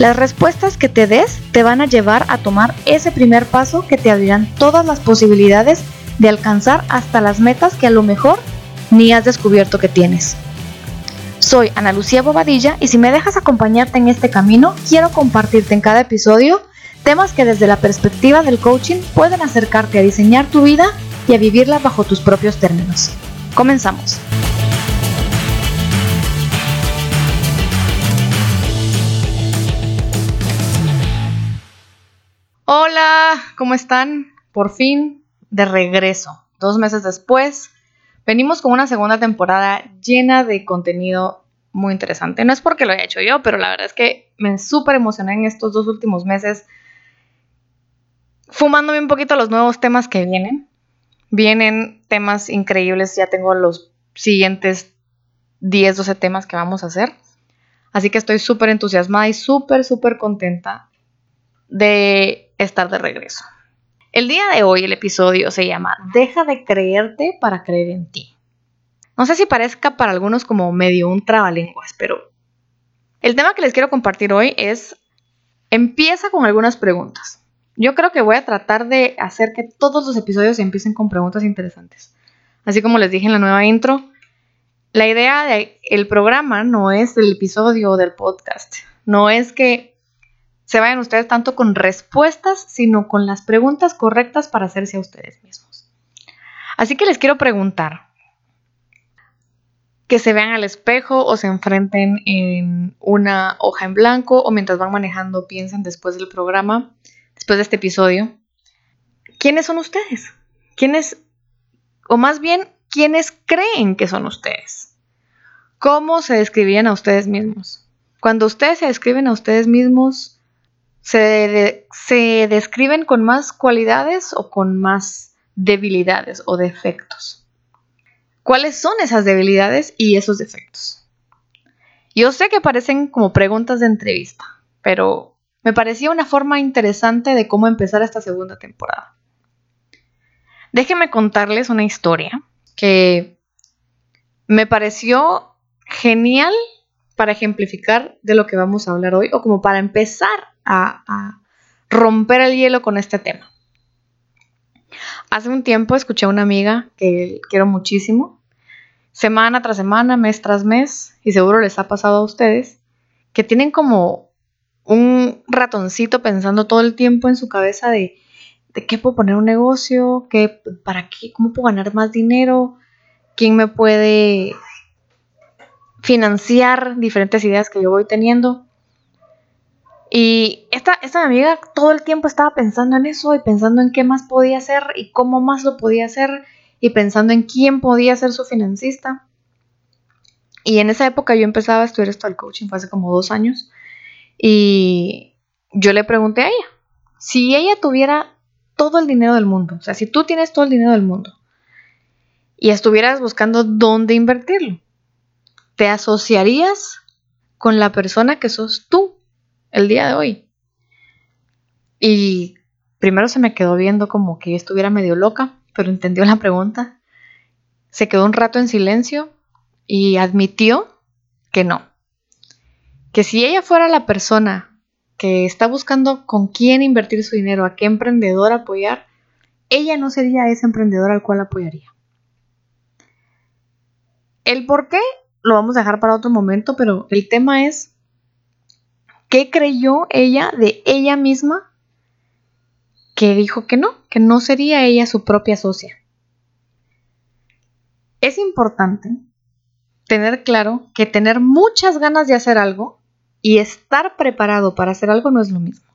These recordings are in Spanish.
Las respuestas que te des te van a llevar a tomar ese primer paso que te abrirán todas las posibilidades de alcanzar hasta las metas que a lo mejor ni has descubierto que tienes. Soy Ana Lucía Bobadilla y si me dejas acompañarte en este camino, quiero compartirte en cada episodio temas que desde la perspectiva del coaching pueden acercarte a diseñar tu vida y a vivirla bajo tus propios términos. Comenzamos. Hola, ¿cómo están? Por fin, de regreso. Dos meses después, venimos con una segunda temporada llena de contenido muy interesante. No es porque lo haya hecho yo, pero la verdad es que me súper emocioné en estos dos últimos meses fumándome un poquito los nuevos temas que vienen. Vienen temas increíbles, ya tengo los siguientes 10, 12 temas que vamos a hacer. Así que estoy súper entusiasmada y súper, súper contenta de estar de regreso. El día de hoy el episodio se llama Deja de creerte para creer en ti. No sé si parezca para algunos como medio un trabalenguas, pero el tema que les quiero compartir hoy es empieza con algunas preguntas. Yo creo que voy a tratar de hacer que todos los episodios empiecen con preguntas interesantes. Así como les dije en la nueva intro, la idea del programa no es el episodio del podcast, no es que se vayan ustedes tanto con respuestas, sino con las preguntas correctas para hacerse a ustedes mismos. Así que les quiero preguntar, que se vean al espejo o se enfrenten en una hoja en blanco o mientras van manejando piensen después del programa, después de este episodio, ¿quiénes son ustedes? ¿Quiénes, o más bien, quiénes creen que son ustedes? ¿Cómo se describían a ustedes mismos? Cuando ustedes se describen a ustedes mismos, se, describen con más cualidades o con más debilidades o defectos. ¿Cuáles son esas debilidades y esos defectos? Yo sé que parecen como preguntas de entrevista, pero me parecía una forma interesante de cómo empezar esta segunda temporada. Déjenme contarles una historia que me pareció genial para ejemplificar de lo que vamos a hablar hoy o como para empezar a, romper el hielo con este tema. Hace un tiempo escuché a una amiga que quiero muchísimo, semana tras semana, mes tras mes, y seguro les ha pasado a ustedes, que tienen como un ratoncito pensando todo el tiempo en su cabeza de, de qué puedo poner un negocio, qué, para qué, cómo puedo ganar más dinero, quién me puede financiar diferentes ideas que yo voy teniendo. Y esta, esta amiga todo el tiempo estaba pensando en eso y pensando en qué más podía hacer y cómo más lo podía hacer y pensando en quién podía ser su financista. Y en esa época yo empezaba a estudiar esto al coaching, fue hace como dos años. Y yo le pregunté a ella, si ella tuviera todo el dinero del mundo, o sea, si tú tienes todo el dinero del mundo y estuvieras buscando dónde invertirlo, ¿te asociarías con la persona que sos tú el día de hoy. Y primero se me quedó viendo como que yo estuviera medio loca, pero entendió la pregunta. Se quedó un rato en silencio y admitió que no. Que si ella fuera la persona que está buscando con quién invertir su dinero, a qué emprendedor apoyar, ella no sería ese emprendedor al cual apoyaría. El por qué lo vamos a dejar para otro momento, pero el tema es ¿Qué creyó ella de ella misma que dijo que no, que no sería ella su propia socia? Es importante tener claro que tener muchas ganas de hacer algo y estar preparado para hacer algo no es lo mismo.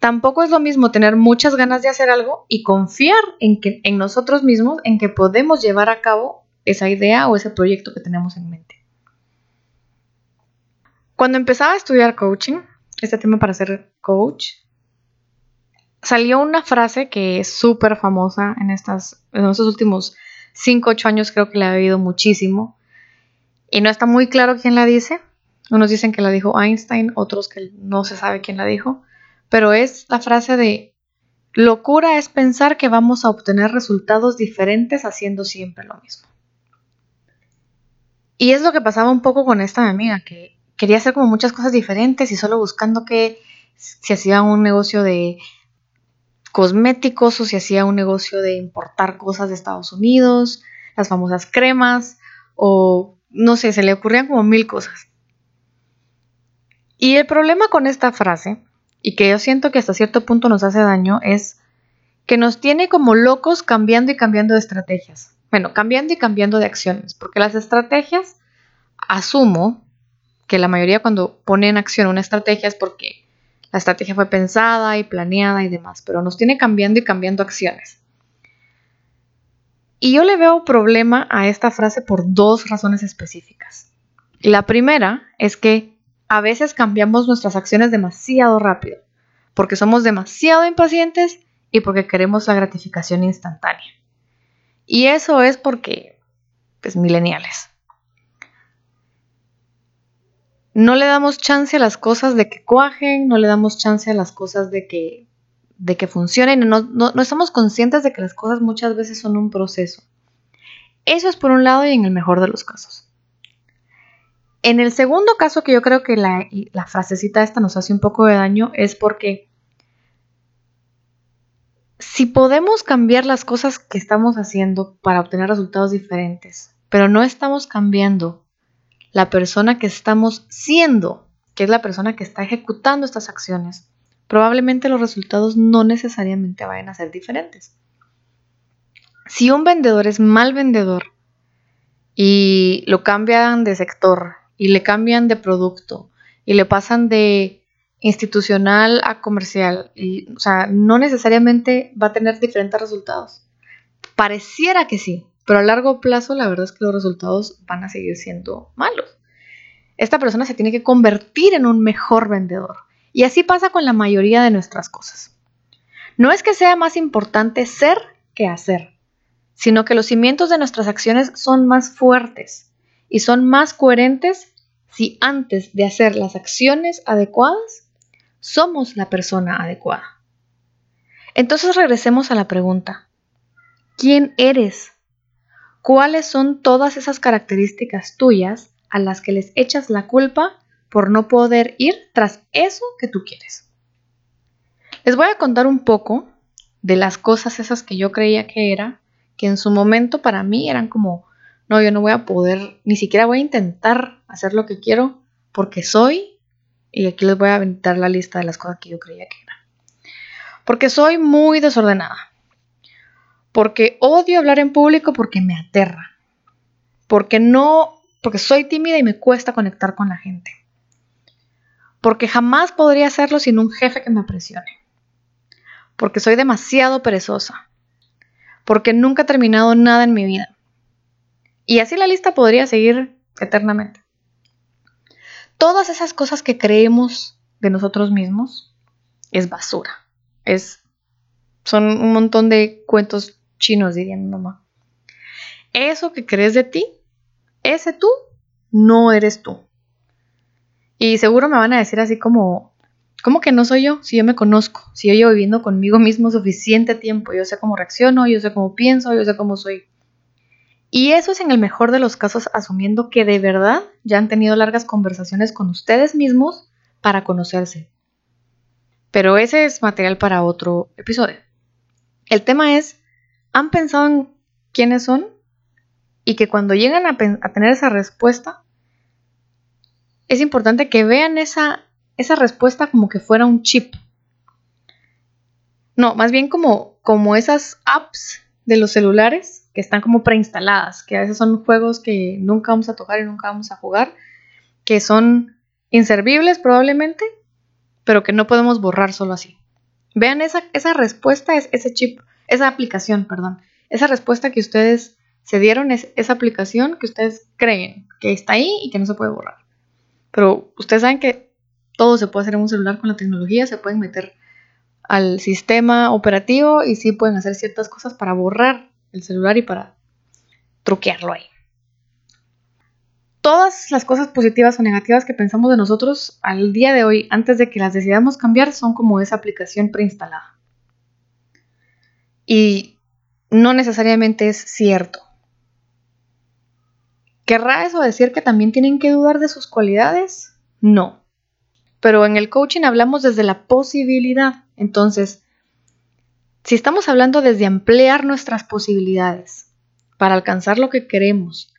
Tampoco es lo mismo tener muchas ganas de hacer algo y confiar en, que, en nosotros mismos, en que podemos llevar a cabo esa idea o ese proyecto que tenemos en mente. Cuando empezaba a estudiar coaching, este tema para ser coach, salió una frase que es súper famosa en, estos últimos 5, 8 años, creo que la he oído muchísimo. Y no está muy claro quién la dice. Unos dicen que la dijo Einstein, otros que no se sabe quién la dijo. Pero es la frase de locura es pensar que vamos a obtener resultados diferentes haciendo siempre lo mismo. Y es lo que pasaba un poco con esta amiga, que quería hacer como muchas cosas diferentes y solo buscando que se hacía un negocio de cosméticos o si hacía un negocio de importar cosas de Estados Unidos, las famosas cremas o no sé, se le ocurrían como mil cosas. Y el problema con esta frase, y que yo siento que hasta cierto punto nos hace daño, es que nos tiene como locos cambiando y cambiando de estrategias. Bueno, cambiando y cambiando de acciones, porque las estrategias, asumo que la mayoría cuando pone en acción una estrategia es porque la estrategia fue pensada y planeada y demás, pero nos tiene cambiando y cambiando acciones. Y yo le veo problema a esta frase por dos razones específicas. La primera es que a veces cambiamos nuestras acciones demasiado rápido, porque somos demasiado impacientes y porque queremos la gratificación instantánea. Y eso es porque, pues, mileniales. No le damos chance a las cosas de que cuajen, no le damos chance a las cosas de que de que funcionen, no, no, estamos conscientes de que las cosas muchas veces son un proceso. Eso es por un lado y en el mejor de los casos. En el segundo caso que yo creo que la, la frasecita esta nos hace un poco de daño es porque si podemos cambiar las cosas que estamos haciendo para obtener resultados diferentes, pero no estamos cambiando la persona que estamos siendo, que es la persona que está ejecutando estas acciones, probablemente los resultados no necesariamente vayan a ser diferentes. Si un vendedor es mal vendedor y lo cambian de sector y le cambian de producto y le pasan de institucional a comercial, o sea, no necesariamente va a tener diferentes resultados. Pareciera que sí, pero a largo plazo la verdad es que los resultados van a seguir siendo malos. Esta persona se tiene que convertir en un mejor vendedor y así pasa con la mayoría de nuestras cosas. No es que sea más importante ser que hacer, sino que los cimientos de nuestras acciones son más fuertes y son más coherentes si antes de hacer las acciones adecuadas somos la persona adecuada. Entonces regresemos a la pregunta. ¿Quién eres? ¿Cuáles son todas esas características tuyas a las que les echas la culpa por no poder ir tras eso que tú quieres. Les voy a contar un poco de las cosas esas que yo creía que era, que en su momento para mí eran como, no, yo no voy a poder, ni siquiera voy a intentar hacer lo que quiero porque soy, y aquí les voy a aventar la lista de las cosas que yo creía que era. Porque soy muy desordenada. Porque odio hablar en público porque me aterra. Porque no, porque soy tímida y me cuesta conectar con la gente porque jamás podría hacerlo sin un jefe que me presione, porque soy demasiado perezosa, porque nunca he terminado nada en mi vida. Y así la lista podría seguir eternamente. Todas esas cosas que creemos de nosotros mismos es basura. Es, son un montón de cuentos chinos, diría mi mamá. Eso que crees de ti, ese tú, no eres tú. Y seguro me van a decir así como, ¿cómo que no soy yo? Si yo me conozco, si yo llevo viviendo conmigo mismo suficiente tiempo, yo sé cómo reacciono, yo sé cómo pienso, yo sé cómo soy. Y eso es en el mejor de los casos asumiendo que de verdad ya han tenido largas conversaciones con ustedes mismos para conocerse. Pero ese es material para otro episodio. El tema es, ¿han pensado en quiénes son? Y que cuando llegan a, tener esa respuesta, es importante que vean esa, esa respuesta como que fuera un chip. No, más bien como, como esas apps de los celulares que están como preinstaladas, que a veces son juegos que nunca vamos a tocar y nunca vamos a jugar, que son inservibles probablemente, pero que no podemos borrar solo así. Vean esa, esa respuesta, es ese chip, esa aplicación, perdón, esa respuesta que ustedes se dieron, es esa aplicación que ustedes creen que está ahí y que no se puede borrar. Pero ustedes saben que todo se puede hacer en un celular con la tecnología, se pueden meter al sistema operativo y sí pueden hacer ciertas cosas para borrar el celular y para truquearlo ahí. Todas las cosas positivas o negativas que pensamos de nosotros al día de hoy, antes de que las decidamos cambiar, son como esa aplicación preinstalada. Y no necesariamente es cierto. ¿Querrá eso decir que también tienen que dudar de sus cualidades? No. Pero en el coaching hablamos desde la posibilidad. Entonces, si estamos hablando desde ampliar nuestras posibilidades para alcanzar lo que queremos,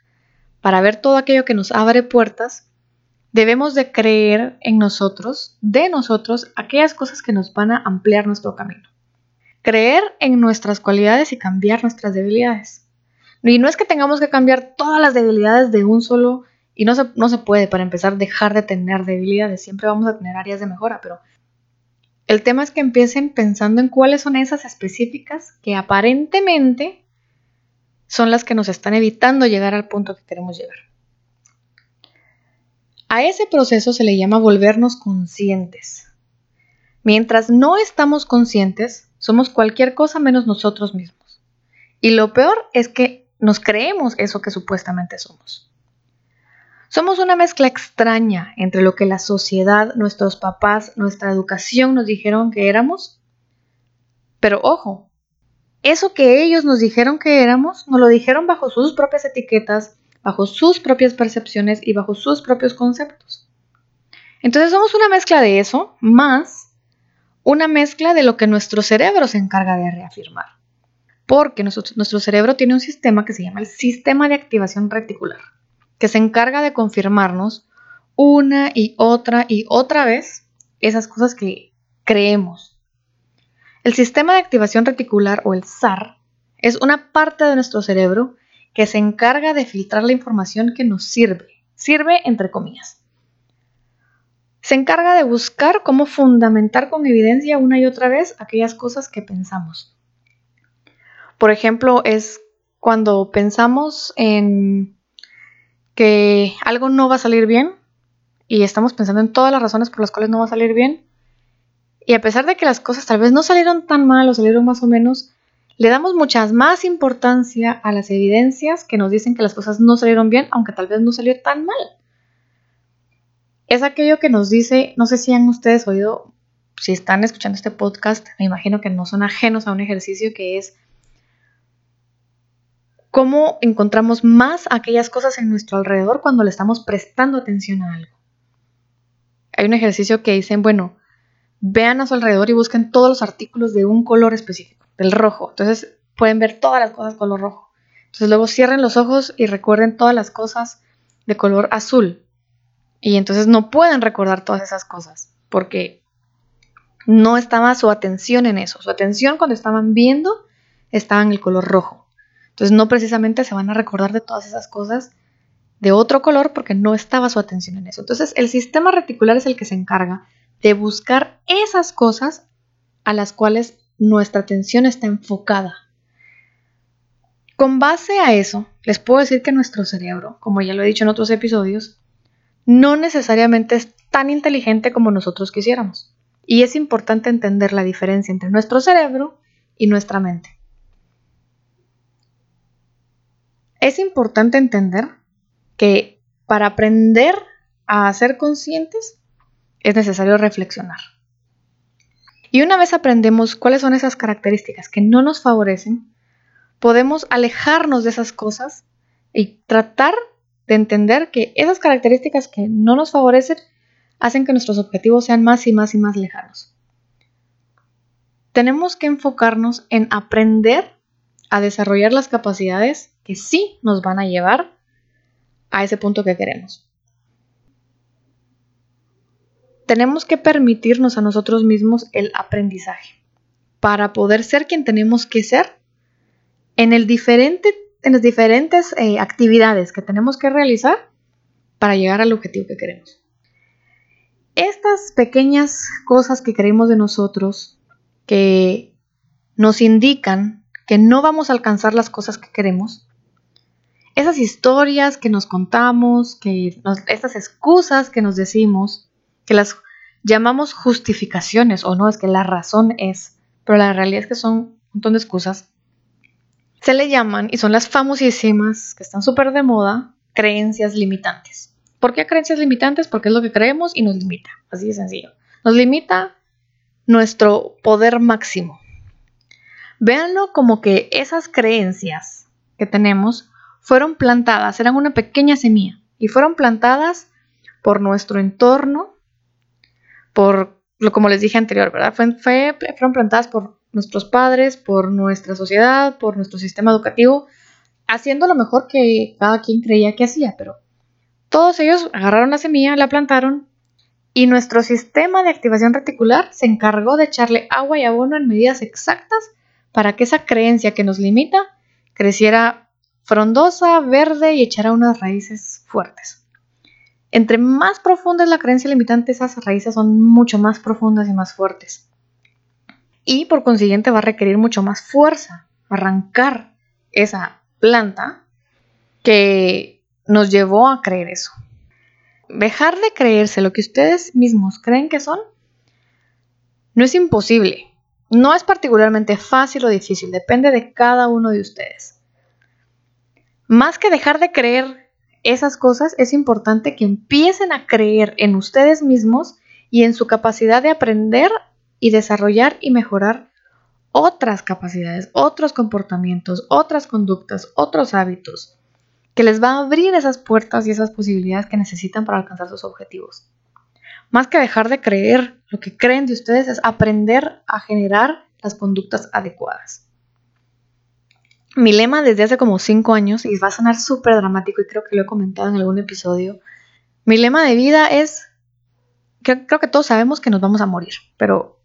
para ver todo aquello que nos abre puertas, debemos de creer en nosotros, de nosotros, aquellas cosas que nos van a ampliar nuestro camino. Creer en nuestras cualidades y cambiar nuestras debilidades. Y no es que tengamos que cambiar todas las debilidades de un solo, y no se, no se puede, para empezar, dejar de tener debilidades. Siempre vamos a tener áreas de mejora, pero el tema es que empiecen pensando en cuáles son esas específicas que aparentemente son las que nos están evitando llegar al punto que queremos llegar. A ese proceso se le llama volvernos conscientes. Mientras no estamos conscientes, somos cualquier cosa menos nosotros mismos. Y lo peor es que nos creemos eso que supuestamente somos. Somos una mezcla extraña entre lo que la sociedad, nuestros papás, nuestra educación nos dijeron que éramos. Pero ojo, eso que ellos nos dijeron que éramos, nos lo dijeron bajo sus propias etiquetas, bajo sus propias percepciones y bajo sus propios conceptos. Entonces somos una mezcla de eso, más una mezcla de lo que nuestro cerebro se encarga de reafirmar porque nuestro, cerebro tiene un sistema que se llama el sistema de activación reticular, que se encarga de confirmarnos una y otra y otra vez esas cosas que creemos. El sistema de activación reticular o el SAR es una parte de nuestro cerebro que se encarga de filtrar la información que nos sirve, sirve entre comillas. Se encarga de buscar cómo fundamentar con evidencia una y otra vez aquellas cosas que pensamos. Por ejemplo, es cuando pensamos en que algo no va a salir bien y estamos pensando en todas las razones por las cuales no va a salir bien. Y a pesar de que las cosas tal vez no salieron tan mal o salieron más o menos, le damos muchas más importancia a las evidencias que nos dicen que las cosas no salieron bien, aunque tal vez no salió tan mal. Es aquello que nos dice, no sé si han ustedes oído, si están escuchando este podcast, me imagino que no son ajenos a un ejercicio que es cómo encontramos más aquellas cosas en nuestro alrededor cuando le estamos prestando atención a algo. Hay un ejercicio que dicen, bueno, vean a su alrededor y busquen todos los artículos de un color específico, del rojo. Entonces pueden ver todas las cosas color rojo. Entonces luego cierren los ojos y recuerden todas las cosas de color azul. Y entonces no pueden recordar todas esas cosas porque no estaba su atención en eso. Su atención cuando estaban viendo estaba en el color rojo. Entonces no precisamente se van a recordar de todas esas cosas de otro color porque no estaba su atención en eso. Entonces el sistema reticular es el que se encarga de buscar esas cosas a las cuales nuestra atención está enfocada. Con base a eso, les puedo decir que nuestro cerebro, como ya lo he dicho en otros episodios, no necesariamente es tan inteligente como nosotros quisiéramos. Y es importante entender la diferencia entre nuestro cerebro y nuestra mente. es importante entender que para aprender a ser conscientes es necesario reflexionar. Y una vez aprendemos cuáles son esas características que no nos favorecen, podemos alejarnos de esas cosas y tratar de entender que esas características que no nos favorecen hacen que nuestros objetivos sean más y más y más lejanos. Tenemos que enfocarnos en aprender a desarrollar las capacidades que sí nos van a llevar a ese punto que queremos. Tenemos que permitirnos a nosotros mismos el aprendizaje para poder ser quien tenemos que ser en, el diferente, en las diferentes eh, actividades que tenemos que realizar para llegar al objetivo que queremos. Estas pequeñas cosas que creemos de nosotros, que nos indican que no vamos a alcanzar las cosas que queremos, esas historias que nos contamos, que estas excusas que nos decimos, que las, llamamos justificaciones o no, es que la razón es, pero la realidad es que son un montón de excusas. Se le llaman, y son las famosísimas, que están súper de moda, creencias limitantes. ¿Por qué creencias limitantes? Porque es lo que creemos y nos limita, así de sencillo. Nos limita nuestro poder máximo. Véanlo como que esas creencias que tenemos fueron plantadas, eran una pequeña semilla, y fueron plantadas por nuestro entorno, por, lo como les dije anterior, ¿verdad? fueron plantadas por nuestros padres, por nuestra sociedad, por nuestro sistema educativo, haciendo lo mejor que cada quien creía que hacía, pero todos ellos agarraron la semilla, la plantaron y nuestro sistema de activación reticular se encargó de echarle agua y abono en medidas exactas para que esa creencia que nos limita creciera frondosa, verde y echara unas raíces fuertes. Entre más profunda es la creencia limitante, esas raíces son mucho más profundas y más fuertes. Y por consiguiente va a requerir mucho más fuerza arrancar esa planta que nos llevó a creer eso. Dejar de creerse lo que ustedes mismos creen que son no es imposible. No es particularmente fácil o difícil, depende de cada uno de ustedes. Más que dejar de creer esas cosas, es importante que empiecen a creer en ustedes mismos y en su capacidad de aprender y desarrollar y mejorar otras capacidades, otros comportamientos, otras conductas, otros hábitos, que les va a abrir esas puertas y esas posibilidades que necesitan para alcanzar sus objetivos. Más que dejar de creer lo que creen de ustedes es aprender a generar las conductas adecuadas. Mi lema desde hace como 5 años, y va a sonar súper dramático y creo que lo he comentado en algún episodio, mi lema de vida es, que creo que todos sabemos que nos vamos a morir, pero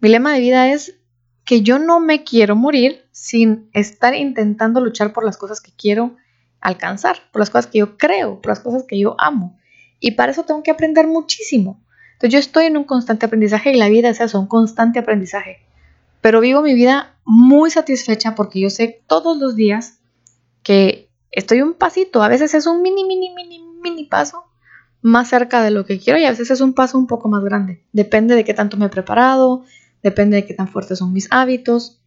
mi lema de vida es que yo no me quiero morir sin estar intentando luchar por las cosas que quiero alcanzar, por las cosas que yo creo, por las cosas que yo amo. Y para eso tengo que aprender muchísimo. Entonces yo estoy en un constante aprendizaje y la vida es eso, un constante aprendizaje. Pero vivo mi vida muy satisfecha porque yo sé todos los días que estoy un pasito, a veces es un mini, mini, mini, mini paso más cerca de lo que quiero y a veces es un paso un poco más grande. Depende de qué tanto me he preparado, depende de qué tan fuertes son mis hábitos.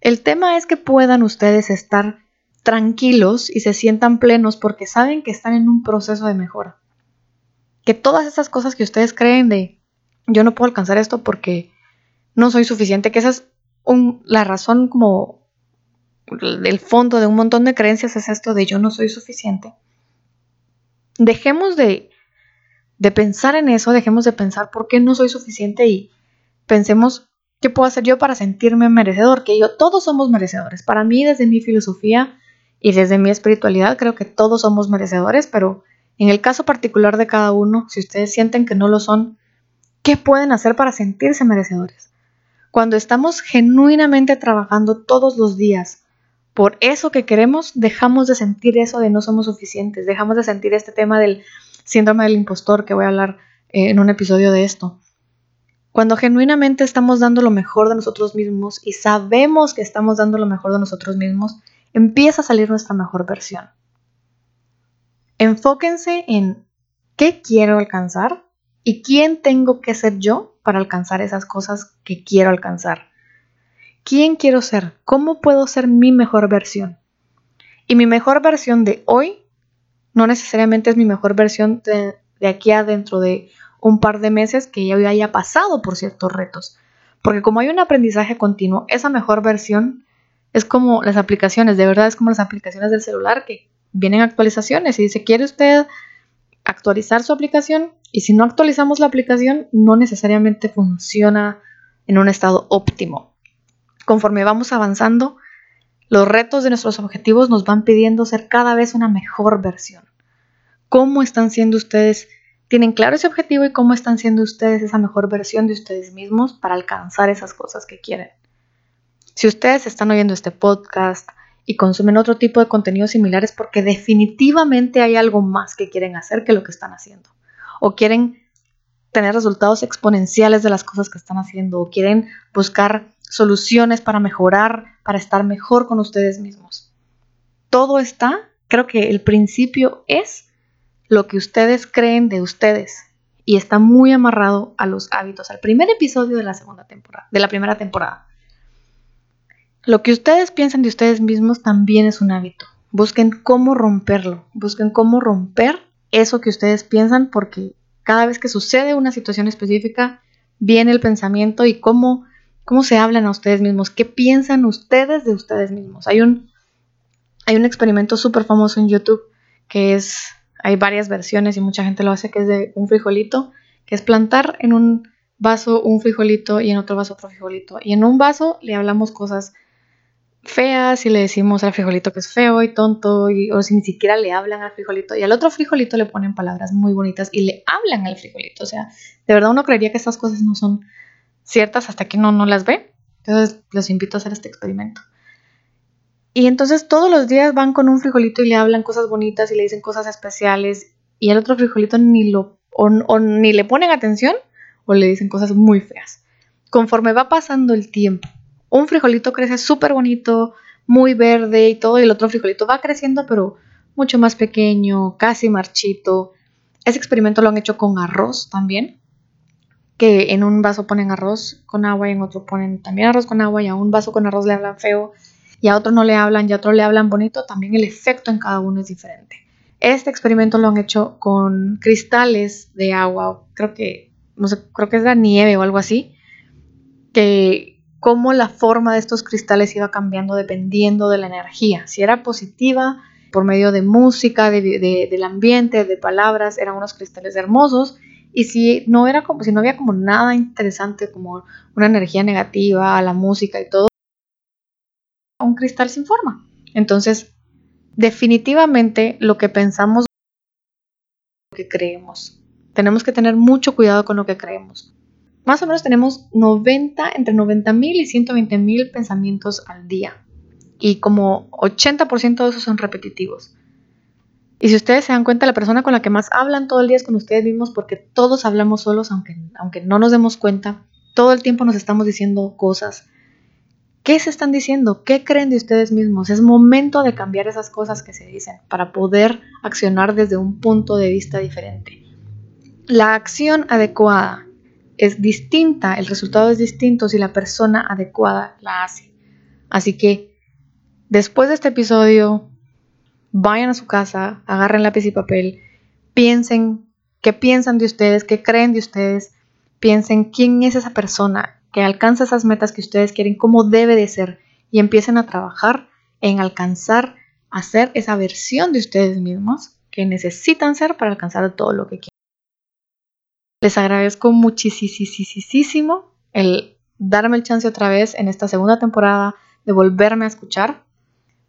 El tema es que puedan ustedes estar tranquilos y se sientan plenos porque saben que están en un proceso de mejora. Que todas esas cosas que ustedes creen de yo no puedo alcanzar esto porque no soy suficiente, que esa es la razón como del fondo de un montón de creencias es esto de yo no soy suficiente. Dejemos de, de pensar en eso, dejemos de pensar por qué no soy suficiente y pensemos qué puedo hacer yo para sentirme merecedor, que yo todos somos merecedores. Para mí, desde mi filosofía y desde mi espiritualidad, creo que todos somos merecedores, pero en el caso particular de cada uno, si ustedes sienten que no lo son, ¿qué pueden hacer para sentirse merecedores? Cuando estamos genuinamente trabajando todos los días por eso que queremos, dejamos de sentir eso de no somos suficientes, dejamos de sentir este tema del síndrome del impostor que voy a hablar eh, en un episodio de esto. Cuando genuinamente estamos dando lo mejor de nosotros mismos y sabemos que estamos dando lo mejor de nosotros mismos, empieza a salir nuestra mejor versión. Enfóquense en qué quiero alcanzar y quién tengo que ser yo para alcanzar esas cosas que quiero alcanzar. ¿Quién quiero ser? ¿Cómo puedo ser mi mejor versión? Y mi mejor versión de hoy no necesariamente es mi mejor versión de, aquí a dentro de un par de meses que ya haya pasado por ciertos retos. Porque como hay un aprendizaje continuo, esa mejor versión es como las aplicaciones, de verdad es como las aplicaciones del celular que vienen actualizaciones y dice, ¿quiere usted actualizar su aplicación? Y si no actualizamos la aplicación, no necesariamente funciona en un estado óptimo. Conforme vamos avanzando, los retos de nuestros objetivos nos van pidiendo ser cada vez una mejor versión. ¿Cómo están siendo ustedes tienen claro ese objetivo y cómo están siendo ustedes esa mejor versión de ustedes mismos para alcanzar esas cosas que quieren. Si ustedes están oyendo este podcast y consumen otro tipo de contenidos similares porque definitivamente hay algo más que quieren hacer que lo que están haciendo. O quieren tener resultados exponenciales de las cosas que están haciendo. O quieren buscar soluciones para mejorar, para estar mejor con ustedes mismos. Todo está, creo que el principio es lo que ustedes creen de ustedes y está muy amarrado a los hábitos, al primer episodio de la segunda temporada, de la primera temporada. Lo que ustedes piensan de ustedes mismos también es un hábito. Busquen cómo romperlo, busquen cómo romper eso que ustedes piensan porque cada vez que sucede una situación específica, viene el pensamiento y cómo, cómo se hablan a ustedes mismos, qué piensan ustedes de ustedes mismos. Hay un, hay un experimento súper famoso en YouTube que es, hay varias versiones y mucha gente lo hace, que es de un frijolito, que es plantar en un vaso un frijolito y en otro vaso otro frijolito. Y en un vaso le hablamos cosas feas y le decimos al frijolito que es feo y tonto, y, o si ni siquiera le hablan al frijolito, y al otro frijolito le ponen palabras muy bonitas y le hablan al frijolito. O sea, de verdad uno creería que estas cosas no son ciertas hasta que uno no las ve. Entonces los invito a hacer este experimento. Y entonces todos los días van con un frijolito y le hablan cosas bonitas y le dicen cosas especiales, y al otro frijolito ni, lo, o ni le ponen atención o le dicen cosas muy feas. Conforme va pasando el tiempo un frijolito crece súper bonito, muy verde y todo, y el otro frijolito va creciendo, pero mucho más pequeño, casi marchito. Ese experimento lo han hecho con arroz también, que en un vaso ponen arroz con agua y en otro ponen también arroz con agua y a un vaso con arroz le hablan feo y a otro no le hablan y a otro le hablan bonito, también el efecto en cada uno es diferente. Este experimento lo han hecho con cristales de agua, creo que, no sé, creo que es la nieve o algo así, que cómo la forma de estos cristales iba cambiando dependiendo de la energía. Si era positiva, por medio de música, del ambiente, de palabras, eran unos cristales hermosos. Y si no era como, si no había como nada interesante, como una energía negativa, la música y todo, un cristal sin forma. Entonces, definitivamente lo que pensamos, lo que creemos. Tenemos que tener mucho cuidado con lo que creemos más o menos tenemos 90, entre 90 mil y 120 mil pensamientos al día. Y como 80% de esos son repetitivos. Y si ustedes se dan cuenta, la persona con la que más hablan todo el día es con ustedes mismos porque todos hablamos solos, aunque, aunque no nos demos cuenta. Todo el tiempo nos estamos diciendo cosas. ¿Qué se están diciendo? ¿Qué creen de ustedes mismos? Es momento de cambiar esas cosas que se dicen para poder accionar desde un punto de vista diferente. La acción adecuada es distinta, el resultado es distinto si la persona adecuada la hace. Así que después de este episodio, vayan a su casa, agarren lápiz y papel, piensen qué piensan de ustedes, qué creen de ustedes, piensen quién es esa persona que alcanza esas metas que ustedes quieren, cómo debe de ser y empiecen a trabajar en alcanzar a ser esa versión de ustedes mismos que necesitan ser para alcanzar todo lo que quieren. Les agradezco muchísimo el darme el chance otra vez en esta segunda temporada de volverme a escuchar.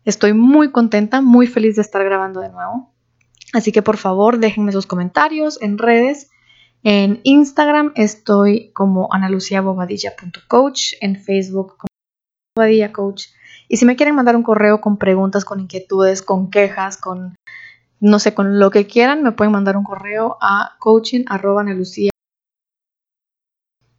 Estoy muy contenta, muy feliz de estar grabando de nuevo. Así que por favor déjenme sus comentarios en redes. En Instagram estoy como analuciabobadilla.coach, en Facebook como Bobadilla Coach. Y si me quieren mandar un correo con preguntas, con inquietudes, con quejas, con no sé, con lo que quieran, me pueden mandar un correo a coaching.nelucia.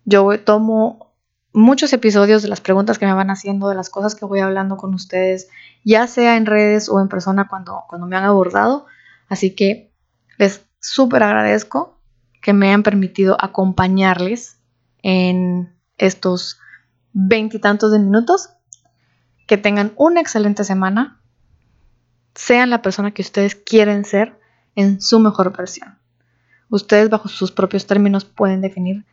Yo tomo muchos episodios de las preguntas que me van haciendo, de las cosas que voy hablando con ustedes, ya sea en redes o en persona cuando, cuando me han abordado. Así que les súper agradezco que me hayan permitido acompañarles en estos veintitantos de minutos. Que tengan una excelente semana sean la persona que ustedes quieren ser en su mejor versión. Ustedes bajo sus propios términos pueden definir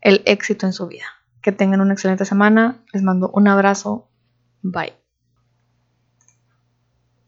el éxito en su vida. Que tengan una excelente semana. Les mando un abrazo. Bye.